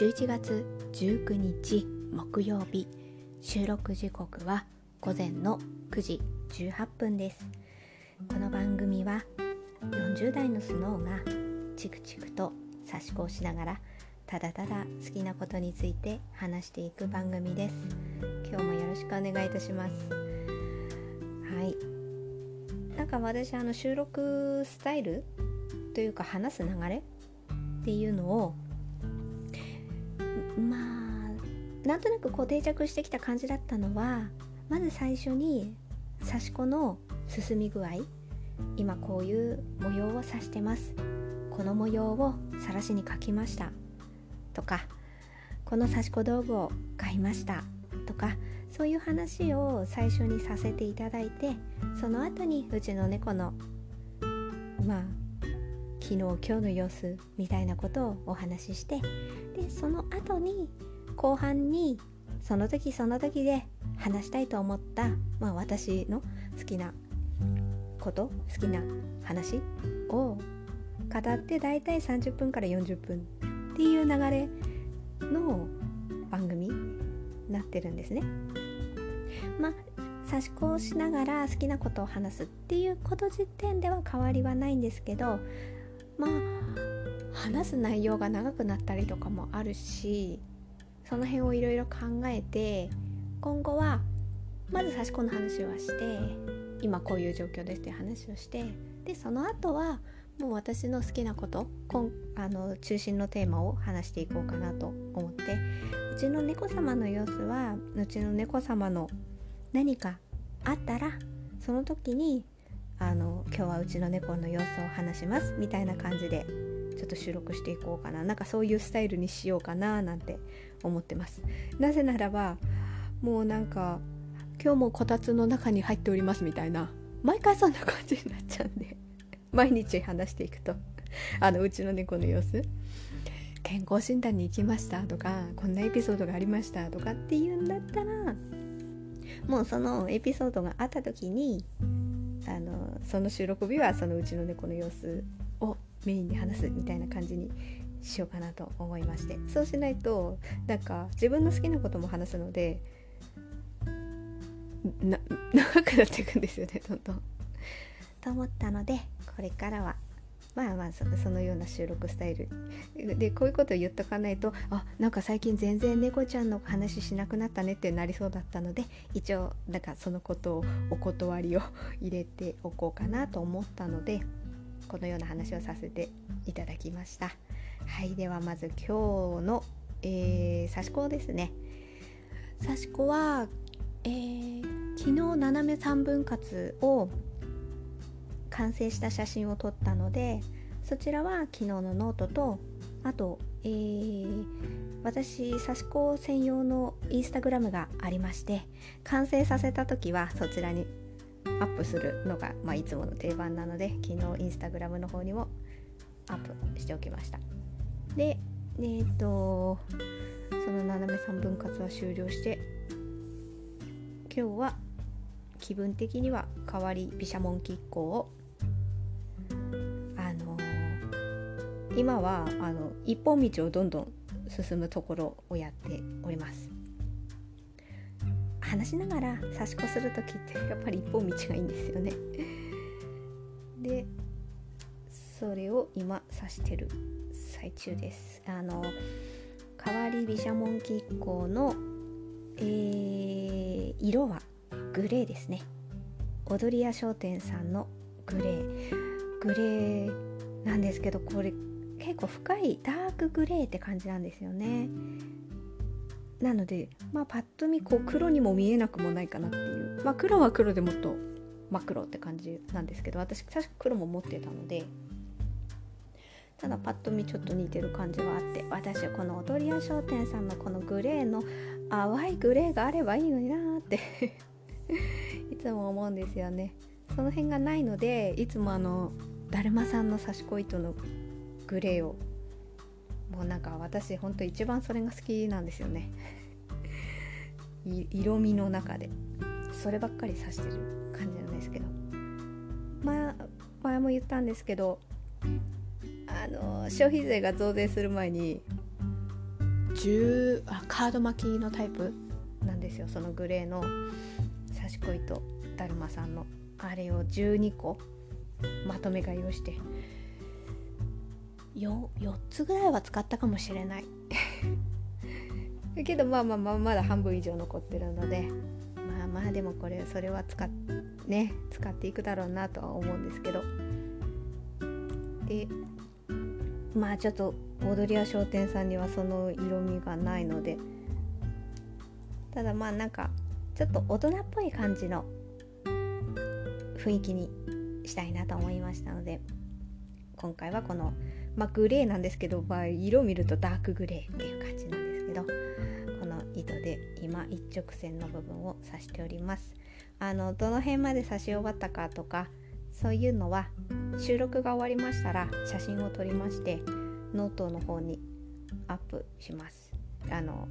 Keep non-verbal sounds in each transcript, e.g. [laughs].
11月19日木曜日。収録時刻は午前の9時18分です。この番組は40代のスノーがチクチクと差し子をしながらただただ好きなことについて話していく番組です。今日もよろしくお願いいたします。はい。なんか私あの収録スタイルというか話す流れっていうのをなんとなくこう定着してきた感じだったのはまず最初に刺し子の進み具合今こういう模様を刺してます。この模様をさらしに描きました。とかこの刺し子道具を買いました。とかそういう話を最初にさせていただいてその後にうちの猫のまあ昨日今日の様子みたいなことをお話ししてでその後に後半にその時その時で話したいと思った、まあ、私の好きなこと好きな話を語って大体30分から40分っていう流れの番組になってるんですね。まあ差し子をしながら好きなことを話すっていうこと時点では変わりはないんですけどまあ話す内容が長くなったりとかもあるしその辺をいろいろ考えて今後はまず差し子の話はして今こういう状況ですっていう話をしてでその後はもう私の好きなことあの中心のテーマを話していこうかなと思ってうちの猫様の様子はうちの猫様の何かあったらその時にあの今日はうちの猫の様子を話しますみたいな感じでちょっと収録していこうかな。なんかそういうスタイルにしようかななんて思ってます。なぜならばもうなんか今日もこたつの中に入っておりますみたいな毎回そんな感じになっちゃうんで毎日話していくとあのうちの猫の様子健康診断に行きましたとかこんなエピソードがありましたとかっていうんだったらもうそのエピソードがあった時にあのその収録日はそのうちの猫の様子メインで話すみたいな感じにしようかなと思いましてそうしないとなんか自分の好きなことも話すので長くなっていくんですよねどんどん。と思ったのでこれからはまあまあそのような収録スタイルでこういうことを言っとかないとあなんか最近全然猫ちゃんの話しなくなったねってなりそうだったので一応なんかそのことをお断りを入れておこうかなと思ったのでこのような話をさせていただきました。はいではまず今日の、えー、刺し子ですね。刺し子は、えー、昨日斜め3分割を完成した写真を撮ったのでそちらは昨日のノートとあと、えー、私刺し子専用のインスタグラムがありまして完成させた時はそちらにアップするのが、まあ、いつもの定番なので昨日インスタグラムの方にもアップしておきました。でえっ、とその斜め3分割は終了して今日は気分的には代わり毘沙門亀甲をあの今はあの一本道をどんどん進むところをやっております。話しながら差し子する時ってやっぱり一本道がいいんですよね。でそれを今刺してる最中です。あの代わり毘沙門亀甲の、えー、色はグレーですね。踊り屋商店さんのグレー。グレーなんですけどこれ結構深いダークグレーって感じなんですよね。なのでまあパッと見こう黒にも見えなくもないかなっていう。まあ黒は黒でもっと真っ黒って感じなんですけど私確か黒も持ってたのでただパッと見ちょっと似てる感じはあって私はこの踊り屋商店さんのこのグレーの淡いグレーがあればいいのになーって [laughs] いつも思うんですよね。その辺がないのでいつもあのだるまさんの刺し子糸のグレーをもうなんか私ほんと一番それが好きなんですよね。[laughs] 色味の中で。そればっかり指してる感じなんですけど。まあ前も言ったんですけどあの消費税が増税する前に10あカード巻きのタイプ？なんですよ。そのグレーの差し子糸だるまさんのあれを12個まとめ買いをして 4, 4つぐらいは使ったかもしれない。[laughs] けどまあまあまあまだ半分以上残ってるのでまあまあでもこれそれは使っね使っていくだろうなとは思うんですけど。でまあちょっと踊り屋商店さんにはその色味がないので。ただまあなんかちょっと大人っぽい感じの雰囲気にしたいなと思いましたので今回はこの、まあ、グレーなんですけど、まあ、色見るとダークグレーっていう感じなんですけどこの糸で今一直線の部分を刺しております。あのどの辺まで刺し終わったかとかそういうのは収録が終わりましたら写真を撮りましてノートの方にアップします。あの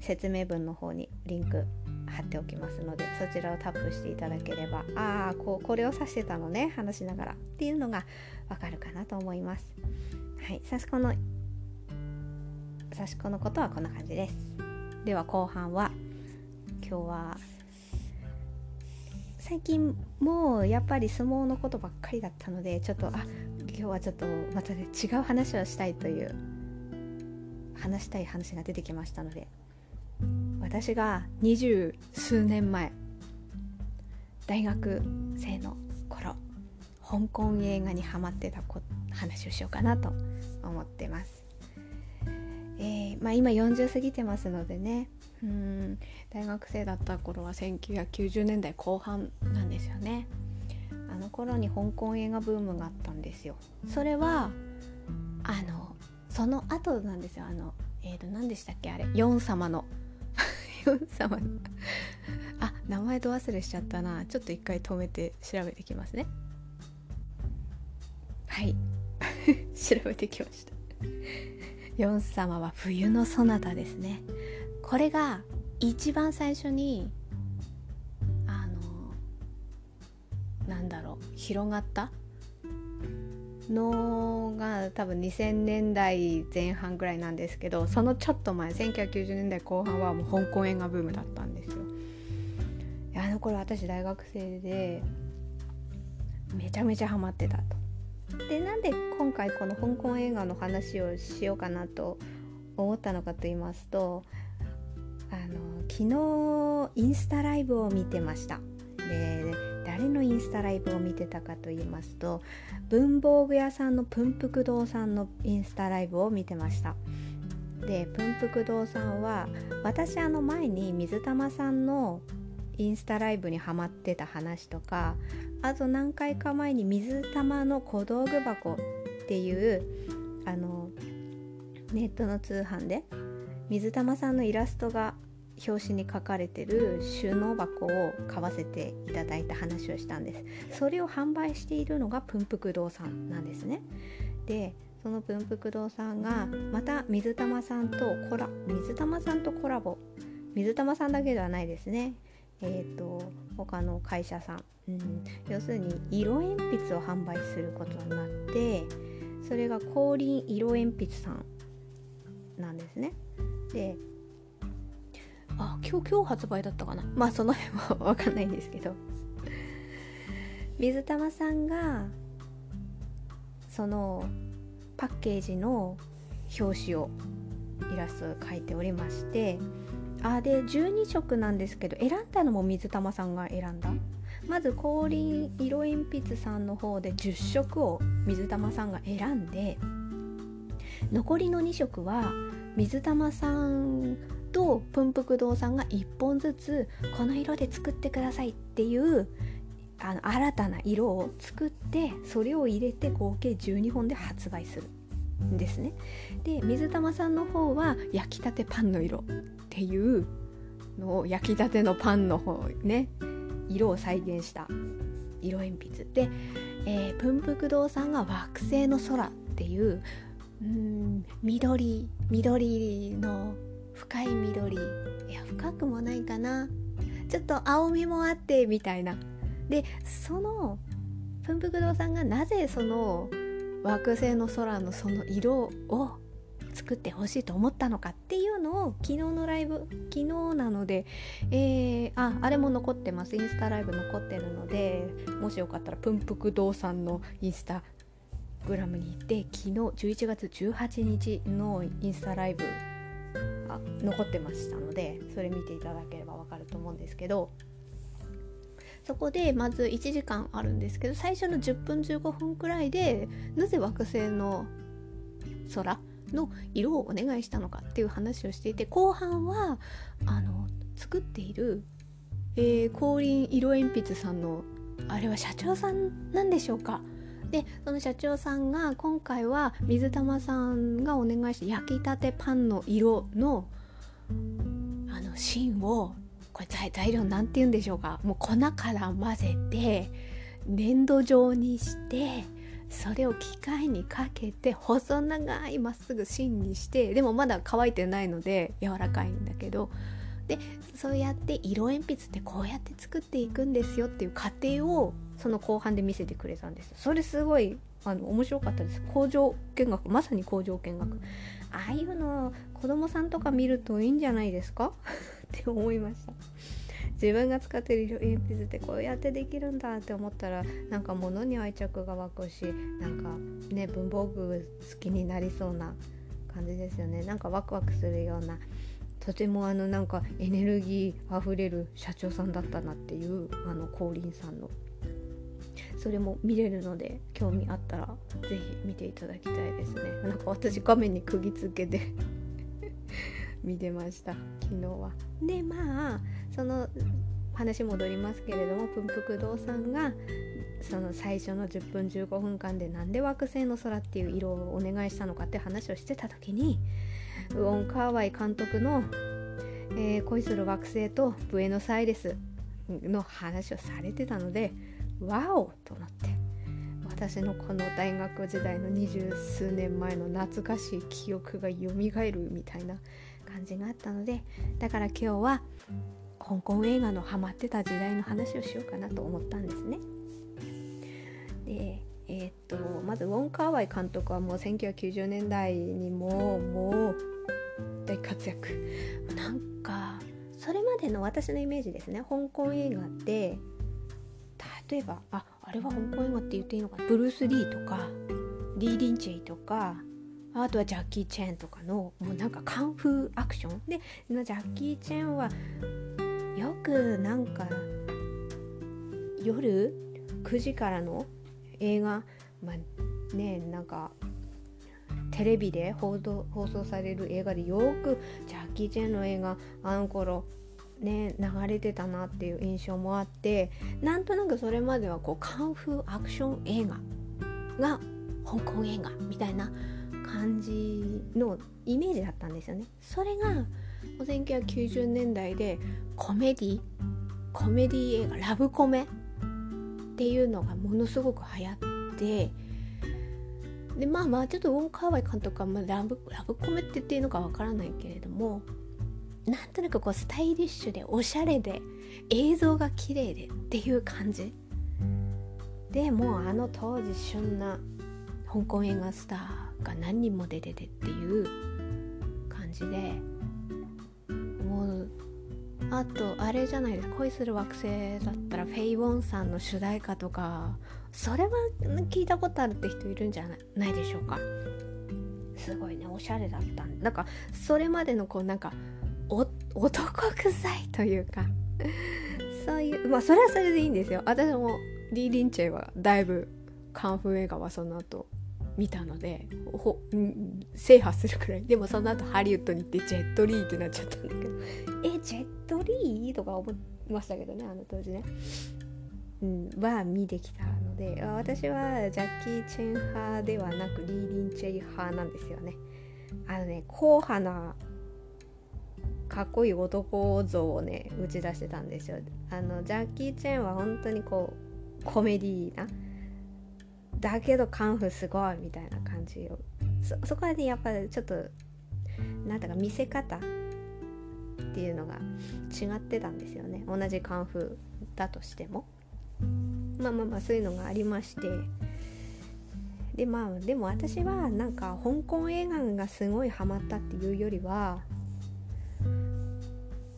説明文の方にリンク貼っておきますのでそちらをタップしていただければああこうこれを指してたのね話しながらっていうのがわかるかなと思います。はい刺し子の刺し子のことはこんな感じです。では後半は今日は最近もうやっぱり相撲のことばっかりだったのでちょっとあ今日はちょっとまた、ね、違う話をしたいという話したい話が出てきましたので私が二十数年前大学生の香港映画にハマってたこ話をしようかなと思ってます。えーまあ、今40過ぎてますのでね。うん大学生だった頃は1990年代後半なんですよね。あの頃に香港映画ブームがあったんですよ。それはあのその後なんですよ。あのえっ、ー、と何でしたっけあれ？ヨン様の。[laughs] ヨン様の。あ名前と忘れしちゃったな。ちょっと一回止めて調べてきますね。はい [laughs] 調べてきましたヨン様は冬のそなたですねこれが一番最初にあのなんだろう広がった？のが多分2000年代前半ぐらいなんですけどそのちょっと前1990年代後半はもう香港映画ブームだったんですよ。あの頃私大学生でめちゃめちゃハマってたと。でなんで今回この香港映画の話をしようかなと思ったのかと言いますとあの昨日インスタライブを見てました。で誰のインスタライブを見てたかと言いますと文房具屋さんのプンプク堂さんのインスタライブを見てました。でプンプク堂さんは私あの前に水玉さんのインスタライブにハマってた話とかあと何回か前に水玉の小道具箱っていうあのネットの通販で水玉さんのイラストが表紙に書かれてる収納箱を買わせていただいた話をしたんです。それを販売しているのがプンプク堂さんなんですね。でそのプンプク堂さんがまた水玉さんとコラ水玉さんとコラボ水玉さんだけではないですね。えっ、ー、と他の会社さん、うん、要するに色鉛筆を販売することになってそれが光輪色鉛筆さんなんですね。であ今日今日発売だったかな。まあその辺は分かんないんですけど。水玉さんがそのパッケージの表紙をイラストを描いておりましてあで12色なんですけど選んだのも水玉さんが選んだ？まず氷色鉛筆さんの方で10色を水玉さんが選んで残りの2色は水玉さんとプンプク堂さんが1本ずつこの色で作ってくださいっていうあの新たな色を作ってそれを入れて合計12本で発売するんですね。で水玉さんの方は焼きたてパンの色っていうのを焼きたてのパンの方ね色を再現した色鉛筆。で、えー、プンプク堂さんが惑星の空っていううん緑緑の深い緑。いや深くもないかな。ちょっと青みもあってみたいな。でそのプンプク堂さんがなぜその惑星の空のその色を作ってほしいと思ったのかっていうのを昨日のライブ昨日なので、えー、ああれも残ってます。インスタライブ残ってるのでもしよかったらプンプク堂さんのインスタグラムに行って昨日11月18日のインスタライブあ残ってましたのでそれ見ていただければわかると思うんですけど。そこでまず1時間あるんですけど最初の10分15分くらいでなぜ惑星の空の色をお願いしたのかっていう話をしていて後半はあの作っている、えー、光輪色鉛筆さんのあれは社長さんなんでしょうか。でその社長さんが今回は水玉さんがお願いして焼きたてパンの色のあの芯をこれ材料なんて言うんでしょうか。もう粉から混ぜて粘土状にしてそれを機械にかけて細長いまっすぐ芯にしてでもまだ乾いてないので柔らかいんだけど。でそうやって色鉛筆ってこうやって作っていくんですよっていう過程をその後半で見せてくれたんです。それすごいあの面白かったです。工場見学。まさに工場見学。ああいうの子供さんとか見るといいんじゃないですか？[laughs] って思いました。自分が使ってる色鉛筆ってこうやってできるんだって思ったらなんか物に愛着が湧くしなんかね文房具好きになりそうな感じですよね。なんかワクワクするようなとてもあのなんかエネルギーあふれる社長さんだったなっていうあの降臨さんの。それも見れるので興味あったら是非見ていただきたいですね。なんか私画面に釘付けで。見てました。昨日は。でまあその話戻りますけれどもプンプク堂さんがその最初の10分15分間でなんで惑星の空っていう色をお願いしたのかって話をしてた時にウォン・カーワイ監督の、えー、恋する惑星とブエノスアイレスの話をされてたのでワオ！と思って私のこの大学時代の二十数年前の懐かしい記憶がよみがえるみたいな感じがあったのでだから今日は香港映画のハマってた時代の話をしようかなと思ったんですね。でえー、っとまずウォン・カーワイ監督はもう1990年代にももう大活躍。なんかそれまでの私のイメージですね。香港映画って例えばああれは香港映画って言っていいのかブルース・リーとかリー・リンチェイとかあとはジャッキー・チェーンとかのもうなんかカンフーアクション。でジャッキー・チェーンはよくなんか夜9時からの映画まあねなんかテレビで放送放送される映画でよくジャッキー・チェンの映画あの頃ね流れてたなっていう印象もあってなんとなくそれまではこうカンフーアクション映画が香港映画みたいな感じのイメージだったんですよね。それが1990年代でコメディコメディ映画ラブコメっていうのがものすごく流行ってでまあまあちょっとウォン・カーワイ監督は、まあ、ラブラブコメって言っていいのかわからないけれどもなんとなくこうスタイリッシュでおしゃれで映像が綺麗でっていう感じ。でもうあの当時旬な香港映画スターが何人も出ててっていう感じでもうあとあれじゃないです。か恋する惑星だったらフェイ・ウォンさんの主題歌とかそれは聞いたことあるって人いるんじゃないでしょうか。すごいねおしゃれだったなんかそれまでのこうなんか男臭いというかそういうまあそれはそれでいいんですよ。私もリー・リンチェはだいぶカンフー映画はその後見たのでほ制覇するくらい。でもその後ハリウッドに行ってジェットリーってなっちゃったんだけど。えジェットリーとか思いましたけどねあの当時ね。うん、は見てきたので私はジャッキー・チェン派ではなくリー・リンチェイ派なんですよね。あのね硬派なかっこいい男像をね打ち出してたんですよ。あのジャッキー・チェンは本当にこうコメディーなだけどカンフすごいみたいな感じを。そそこはねやっぱりちょっとなんだか見せ方っていうのが違ってたんですよね。同じカンフーだとしても。まあまあまあそういうのがありまして。でまあでも私はなんか香港映画がすごいハマったっていうよりは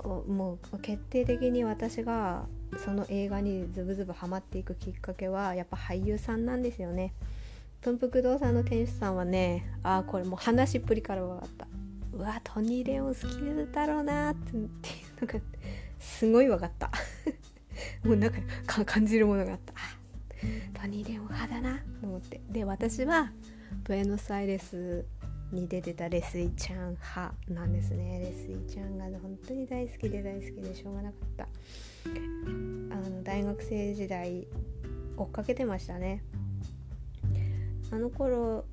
もう決定的に私がその映画にズブズブハマっていくきっかけはやっぱ俳優さんなんですよね。文福堂さんの店主さんはねああこれもう話しっぷりから分かった。うわトニー・レオン好きだろうなっていうのがすごい分かった。[laughs] もうなんか感じるものがあった。トニー・レオン派だなと思って。で私はブエノスアイレスに出てたレスリーちゃん派なんですね。レスリーちゃんが本当に大好きで大好きでしょうがなかった。あの大学生時代追っかけてましたね。あの頃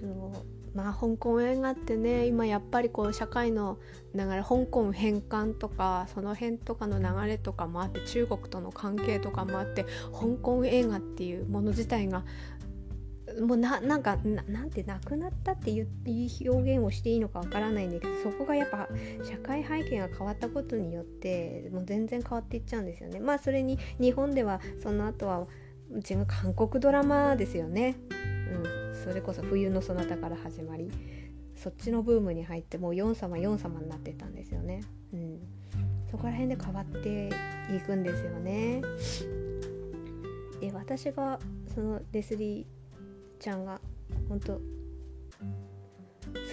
そのまあ香港映画ってね今やっぱりこう社会の流れ香港返還とかその辺とかの流れとかもあって中国との関係とかもあって香港映画っていうもの自体がもうななんかななんてなくなったっていう表現をしていいのかわからないんだけどそこがやっぱ社会背景が変わったことによってもう全然変わっていっちゃうんですよね。まあそれに日本ではその後はうちが韓国ドラマですよね。うん、それこそ「冬のそなた」から始まりそっちのブームに入ってもう4様4様になってたんですよね。うん、そこら辺で変わっていくんですよね。で私がそのレスリーちゃんが本当好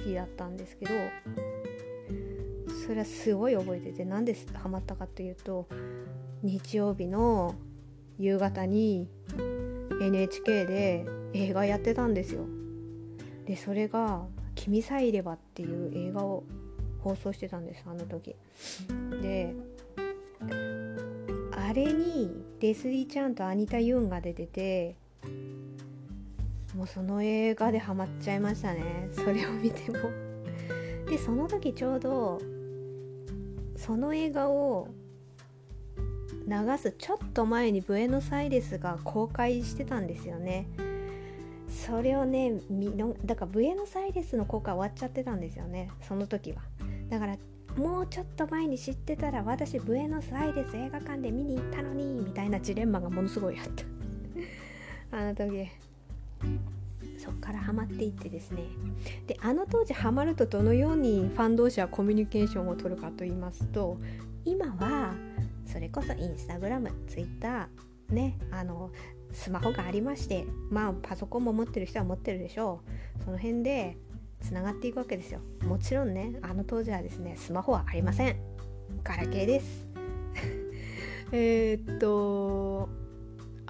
きだったんですけどそれはすごい覚えてて何でハマったかというと日曜日の夕方に NHK で映画やってたんですよ。でそれが「君さえいれば」っていう映画を放送してたんですあの時。であれにレスリーちゃんとアニタ・ユンが出ててもうその映画でハマっちゃいましたね。それを見ても。でその時ちょうどその映画を流すちょっと前にブエノスアイレスが公開してたんですよね。それをねだからブエノスアイレスの公開終わっちゃってたんですよね。その時は。だからもうちょっと前に知ってたら私ブエノスアイレス映画館で見に行ったのにみたいなジレンマがものすごいあった。あの時。そっからハマっていってですね。であの当時ハマるとどのようにファン同士はコミュニケーションを取るかと言いますと今はそれこそインスタグラムツイッターねあのスマホがありましてまあパソコンも持ってる人は持ってるでしょう。その辺でつながっていくわけですよ。もちろんねあの当時はですねスマホはありません。ガラケーです。[laughs] えっと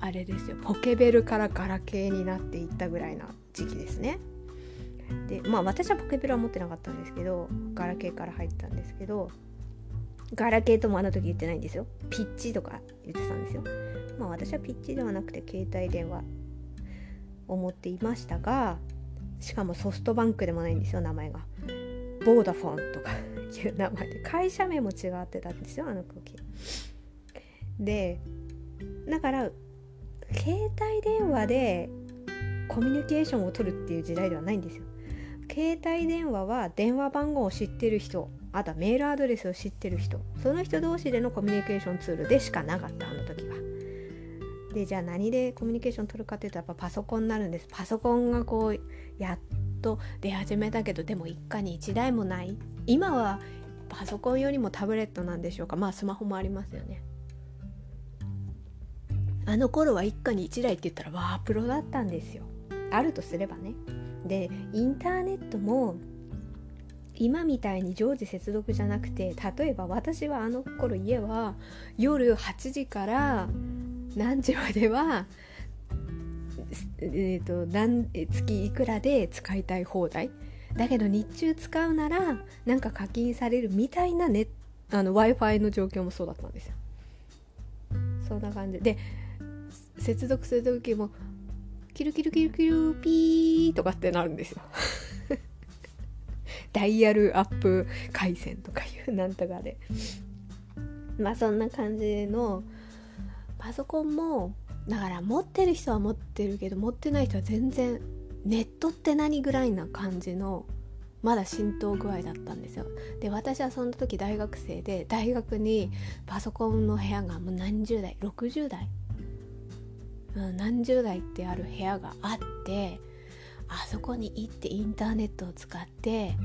あれですよ。ポケベルからガラケーになっていったぐらいな時期ですね。でまあ私はポケベルは持ってなかったんですけどガラケーから入ったんですけどガラケーともあの時言ってないんですよ。ピッチとか言ってたんですよ。まあ私はピッチではなくて携帯電話を持っていましたがしかもソフトバンクでもないんですよ名前が。ボーダフォンとか [laughs] いう名前で。会社名も違ってたんですよあの時でだから携帯電話でコミュニケーションを取るっていう時代ではないんですよ。携帯電話は電話番号を知ってる人あとはメールアドレスを知ってる人その人同士でのコミュニケーションツールでしかなかったあの時は。でじゃあ何でコミュニケーション取るかっていうとやっぱパソコンになるんですパソコンがこうやっと出始めたけどでも一家に一台もない今はパソコンよりもタブレットなんでしょうかまあスマホもありますよねあの頃は一家に一台って言ったらワープロだったんですよあるとすればね。でインターネットも今みたいに常時接続じゃなくて例えば私はあの頃家は夜8時から何時まではえーと、月いくらで使いたい放題。だけど日中使うならなんか課金されるみたいな、ね、w i f i の状況もそうだったんですよ。そんな感じ。で接続する時もキルキルキルキルピーとかってなるんですよ。[laughs] ダイヤルアップ回線とかいうなんとかで。まあそんな感じのパソコンもだから持ってる人は持ってるけど持ってない人は全然ネットって何ぐらいな感じのまだ浸透具合だったんですよ。で私はその時大学生で大学にパソコンの部屋がもう何十代60代何十台ってある部屋があってあそこに行ってインターネットを使って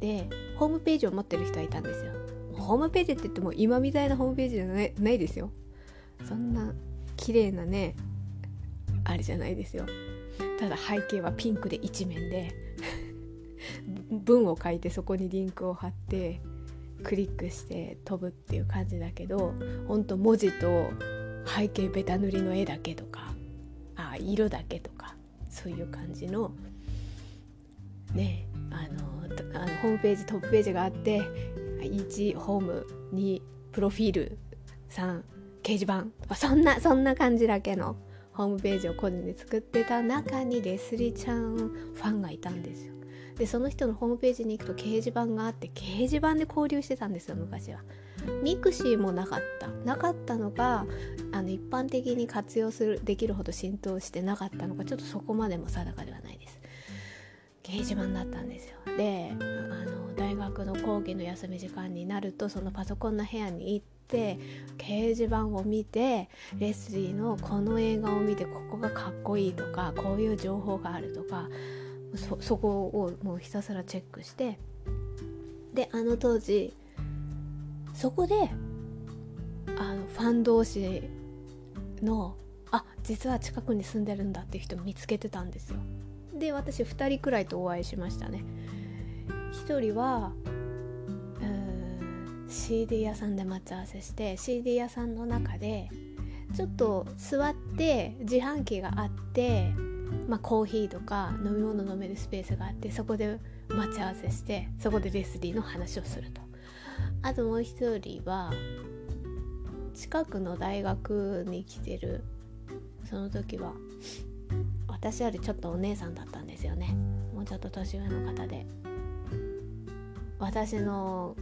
でホームページを持ってる人はいたんですよ。ホームページって言っても今みたいなホームページじゃないないですよ。そんな綺麗なねあれじゃないですよ。ただ背景はピンクで一面で [laughs] 文を書いてそこにリンクを貼ってクリックして飛ぶっていう感じだけどほんと文字と背景ベタ塗りの絵だけとかあ色だけとかそういう感じのねあのあのホームページトップページがあって1ホーム2プロフィール3掲示板そんなそんな感じだけのホームページを個人で作ってた中にレスリーちゃんファンがいたんですよ。でその人のホームページに行くと掲示板があって掲示板で交流してたんですよ昔は。 mixi もなかった。なかったのがあの一般的に活用するできるほど浸透してなかったのかちょっとそこまでも定かではないです。掲示板だったんですよ。であの大学の講義の休み時間になるとそのパソコンの部屋に行って掲示板を見てレスリーのこの映画を見てここがかっこいいとかこういう情報があるとかそこをもうひたすらチェックして。であの当時そこであのファン同士のあ実は近くに住んでるんだっていう人見つけてたんですよ。で私2人くらいとお会いしましたね。1人はうん CD 屋さんで待ち合わせして CD 屋さんの中でちょっと座って自販機があってまあ、コーヒーとか飲み物飲めるスペースがあってそこで待ち合わせしてそこでレスリーの話をすると。あともう一人は近くの大学に来てるその時は私よりちょっとお姉さんだったんですよね。もうちょっと年上の方で。私の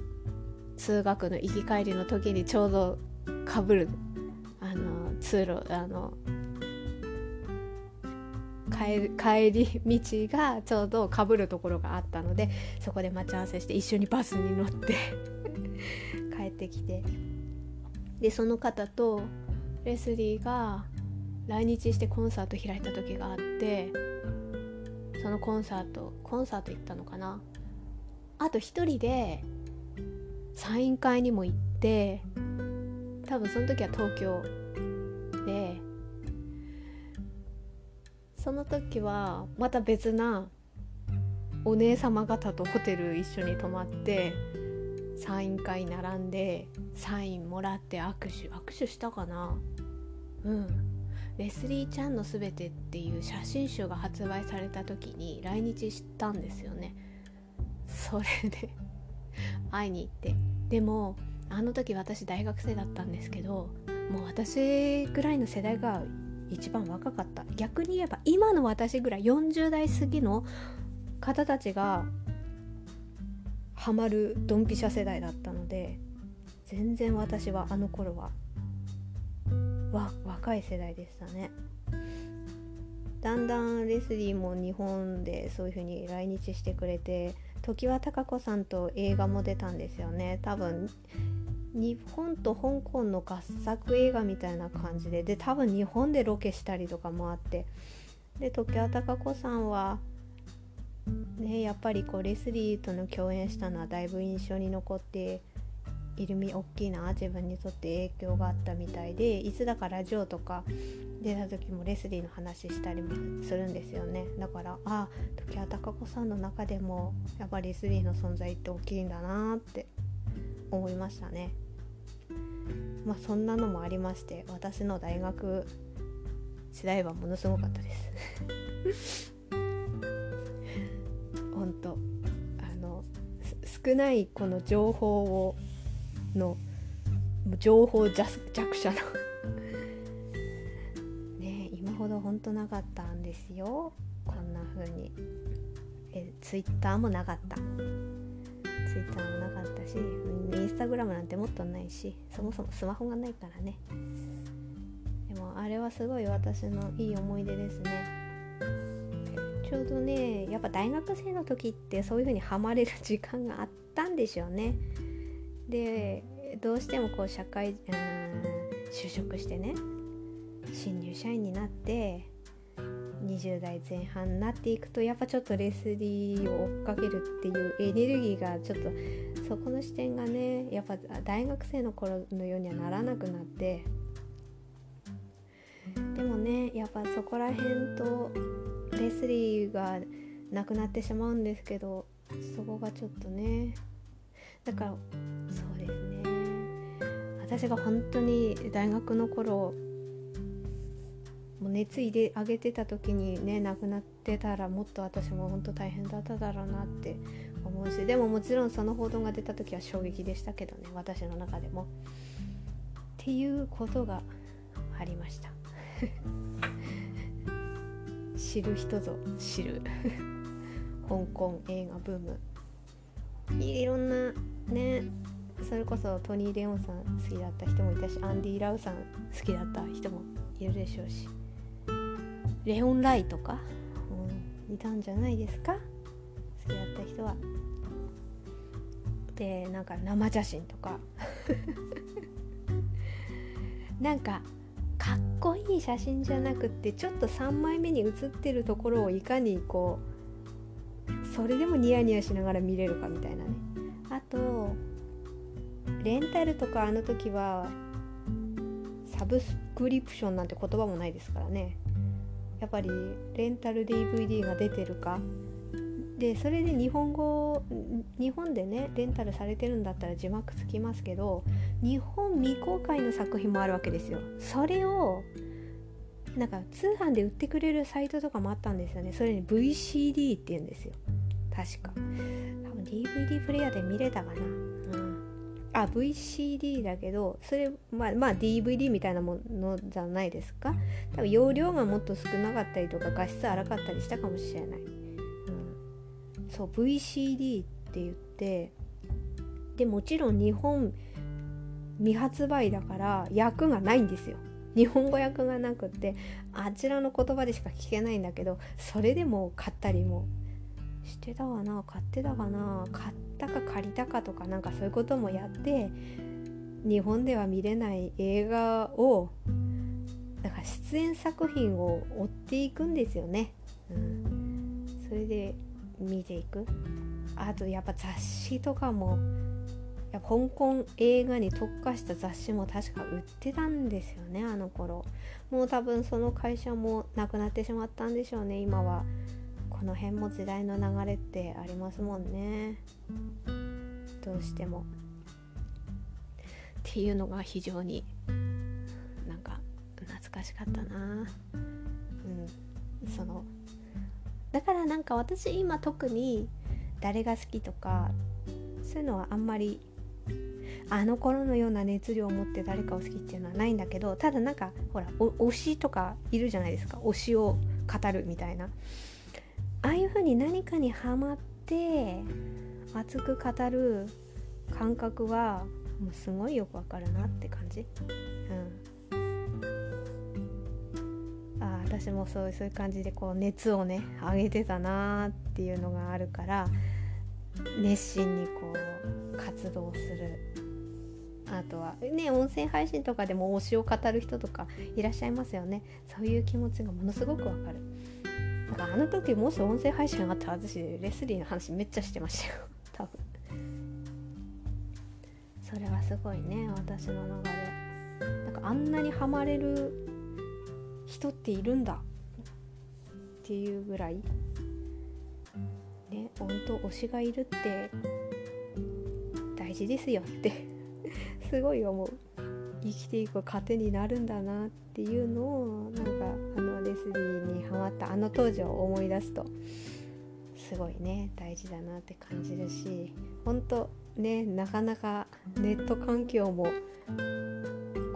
通学の行き帰りの時にちょうどかぶるあの通路あの帰帰り道がちょうどかぶるところがあったのでそこで待ち合わせして一緒にバスに乗って [laughs] 帰ってきて。でその方とレスリーが来日してコンサート開いた時があってそのコンサートコンサート行ったのかな？あと一人でサイン会にも行って多分その時は東京でその時はまた別なお姉様方とホテル一緒に泊まってサイン会並んでサインもらって握手握手したかな。うん。レスリーちゃんのすべてっていう写真集が発売された時に来日したんですよね。それで会いに行って。でもあの時私大学生だったんですけどもう私ぐらいの世代が一番若かった。逆に言えば今の私ぐらい40代過ぎの方たちがハマるドンピシャ世代だったので全然私はあの頃はわ若い世代でしたね。だんだんレスリーも日本でそういう風に来日してくれて常盤貴子さんと映画も出たんですよね。多分日本と香港の合作映画みたいな感じでで多分日本でロケしたりとかもあってで常盤貴子さんはねやっぱりこうレスリーとの共演したのはだいぶ印象に残っているみ大きいな自分にとって影響があったみたいでいつだかラジオとか出た時もレスリーの話したりもするんですよねだからあ常盤貴子さんの中でもやっぱりレスリーの存在って大きいんだなって思いましたね。まあそんなのもありまして私の大学時代はものすごかったです。[laughs] 本当。あの少ないこの情報をの情報弱者の。[laughs] ね今ほど本当なかったんですよ。こんな風に。えツイッターもなかった。ツイッターもなかったしインスタグラムなんてもっとないしそもそもスマホがないからね。でもあれはすごい私のいい思い出ですね。ちょうどねやっぱ大学生の時ってそういう風にハマれる時間があったんでしょうね。でどうしてもこう社会うん就職してね新入社員になって20代前半になっていくとやっぱちょっとレスリーを追っかけるっていうエネルギーがちょっとそこの視点がねやっぱ大学生の頃のようにはならなくなって。でもねやっぱそこら辺とレスリーがなくなってしまうんですけどそこがちょっとねだからそうですね。私が本当に大学の頃もう熱入れ上げてた時にね亡くなってたらもっと私も本当大変だっただろうなって思うしでももちろんその報道が出た時は衝撃でしたけどね私の中でも。っていうことがありました。[laughs] 知る人ぞ知る。[laughs] 香港映画ブーム。いろんなねそれこそトニー・レオンさん好きだった人もいたしアンディ・ラウさん好きだった人もいるでしょうし。レオン・ライとか、うん、いたんじゃないですか？好きだった人は。でなんか生写真とか。[laughs] なんかかっこいい写真じゃなくってちょっと3枚目に写ってるところをいかにこうそれでもニヤニヤしながら見れるかみたいなね。あとレンタルとかあの時はサブスクリプションなんて言葉もないですからね。やっぱりレンタル DVD が出てるか。でそれで日本語日本でねレンタルされてるんだったら字幕つきますけど日本未公開の作品もあるわけですよ。それをなんか通販で売ってくれるサイトとかもあったんですよね。それに VCD って言うんですよ。確か。多分 DVD プレイヤーで見れたかな。あ VCD だけどそれまあまあ DVD みたいなものじゃないですか？多分容量がもっと少なかったりとか画質荒かったりしたかもしれない、うん、そう VCD って言ってでもちろん日本未発売だから訳がないんですよ。日本語訳がなくってあちらの言葉でしか聞けないんだけどそれでも買ったりもしてたかな買ってたかな買ってたか借りたかとかなんかそういうこともやって日本では見れない映画をだから出演作品を追っていくんですよね、うん、それで見ていく。あとやっぱ雑誌とかもや香港映画に特化した雑誌も確か売ってたんですよねあの頃。もう多分その会社もなくなってしまったんでしょうね今は。この辺も時代の流れってありますもんね。どうしても。っていうのが非常になんか懐かしかったな。うん。そのだからなんか私今特に誰が好きとかそういうのはあんまりあの頃のような熱量を持って誰かを好きっていうのはないんだけどただなんかほら推しとかいるじゃないですか。推しを語るみたいな。に何かにはまって熱く語る感覚はもうすごいよくわかるなって感じ。うん、あ私もそうそういう感じでこう熱をね上げてたなっていうのがあるから熱心にこう活動するあとはね音声配信とかでも推しを語る人とかいらっしゃいますよねそういう気持ちがものすごくわかる。かあの時もし音声配信があったら私レスリーの話めっちゃしてましたよ。[laughs] 多分。それはすごいね私の中でなんかあんなにハマれる人っているんだ。っていうぐらい。ね本当推しがいるって大事ですよって。[laughs] すごい思う。生きていく糧になるんだなっていうのをなんかあのレスリーにハマったあの当時を思い出すとすごいね大事だなって感じるし本当ねなかなかネット環境も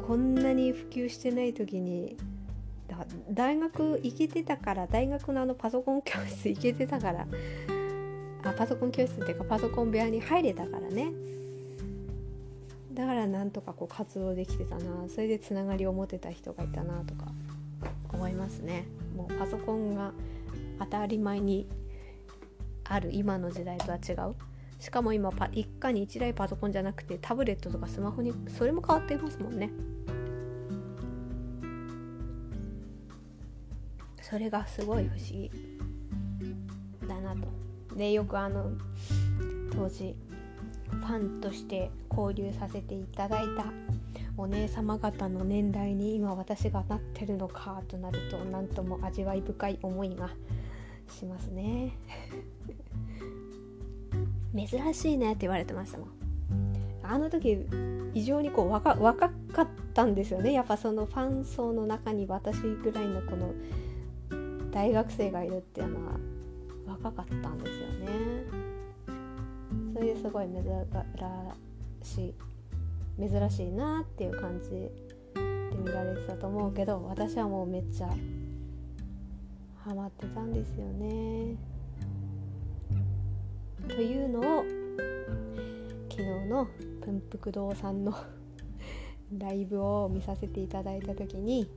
こんなに普及してない時に大学行けてたから大学のあのパソコン教室行けてたからあパソコン教室っていうかパソコン部屋に入れたからね。だからなんとかこう活動できてたなそれでつながりを持てた人がいたなとか。思いますね。もうパソコンが当たり前にある今の時代とは違う。しかも今パ一家に一台パソコンじゃなくてタブレットとかスマホにそれも変わっていますもんね。それがすごい不思議。だなと。でよくあの当時ファンとして交流させていただいたお姉様方の年代に今私がなってるのかとなると何とも味わい深い思いがしますね。[laughs] 珍しいねって言われてましたもん。あの時異常にこう若若かったんですよね。やっぱそのファン層の中に私ぐらいのこの大学生がいるっていうのは若かったんですよね。それですごい珍しい。珍しいなっていう感じで見られてたと思うけど私はもうめっちゃハマってたんですよね。というのを昨日の文福堂さんの [laughs] ライブを見させていただいた時に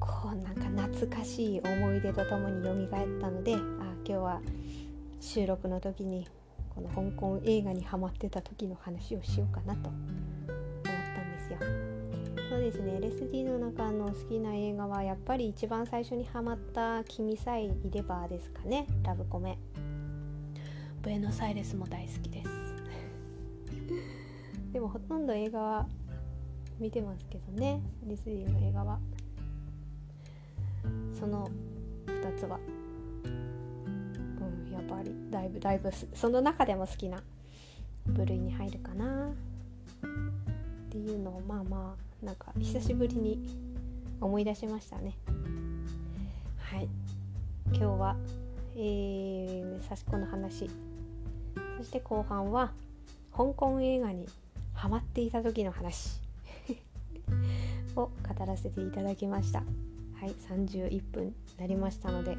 こうなんか懐かしい思い出とともに蘇ったのであ今日は収録の時にこの香港映画にハマってた時の話をしようかなと思ったんですよ。そうですね。LSD の中の好きな映画はやっぱり一番最初にハマった「君さえいれば」ですかね。ラブコメ。ブエノスアイレスも大好きです。[laughs] でもほとんど映画は見てますけどね。ディズニーの映画は。その2つはぱりだいぶだいぶその中でも好きな部類に入るかな。っていうのをまあまあなんか久しぶりに思い出しましたね。はい。今日はえー、刺し子の話。そして後半は香港映画にハマっていた時の話。[laughs] を語らせていただきました。はい。31分になりましたので。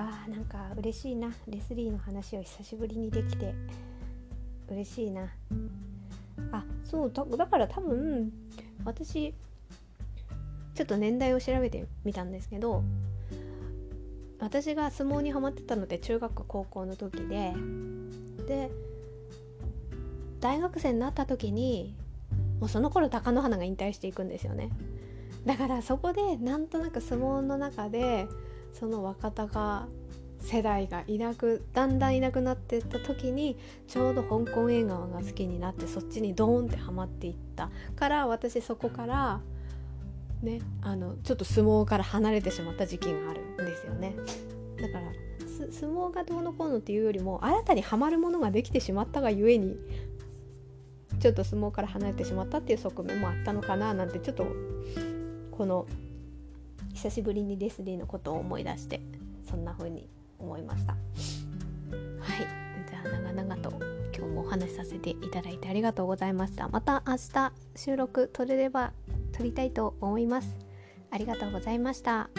あーなんか嬉しいな。レスリーの話を久しぶりにできて嬉しいな。あそうだから多分私ちょっと年代を調べてみたんですけど私が相撲にはまってたので中学高校の時でで大学生になった時にもうその頃貴乃花が引退していくんですよね。だからそこでなんとなく相撲の中でその若隆世代がいなくだんだんいなくなっていった時にちょうど香港映画が好きになってそっちにドーンってハマっていったから私そこからねあのちょっと相撲から離れてしまった時期があるんですよね。だから相撲がどうのこうのっていうよりも新たにはまるものができてしまったがゆえにちょっと相撲から離れてしまったっていう側面もあったのかななんてちょっとこの久しぶりにレスリーのことを思い出してそんな風に思いました。はい。じゃあ長々と今日もお話しさせていただいてありがとうございました。また明日収録撮れれば撮りたいと思います。ありがとうございました。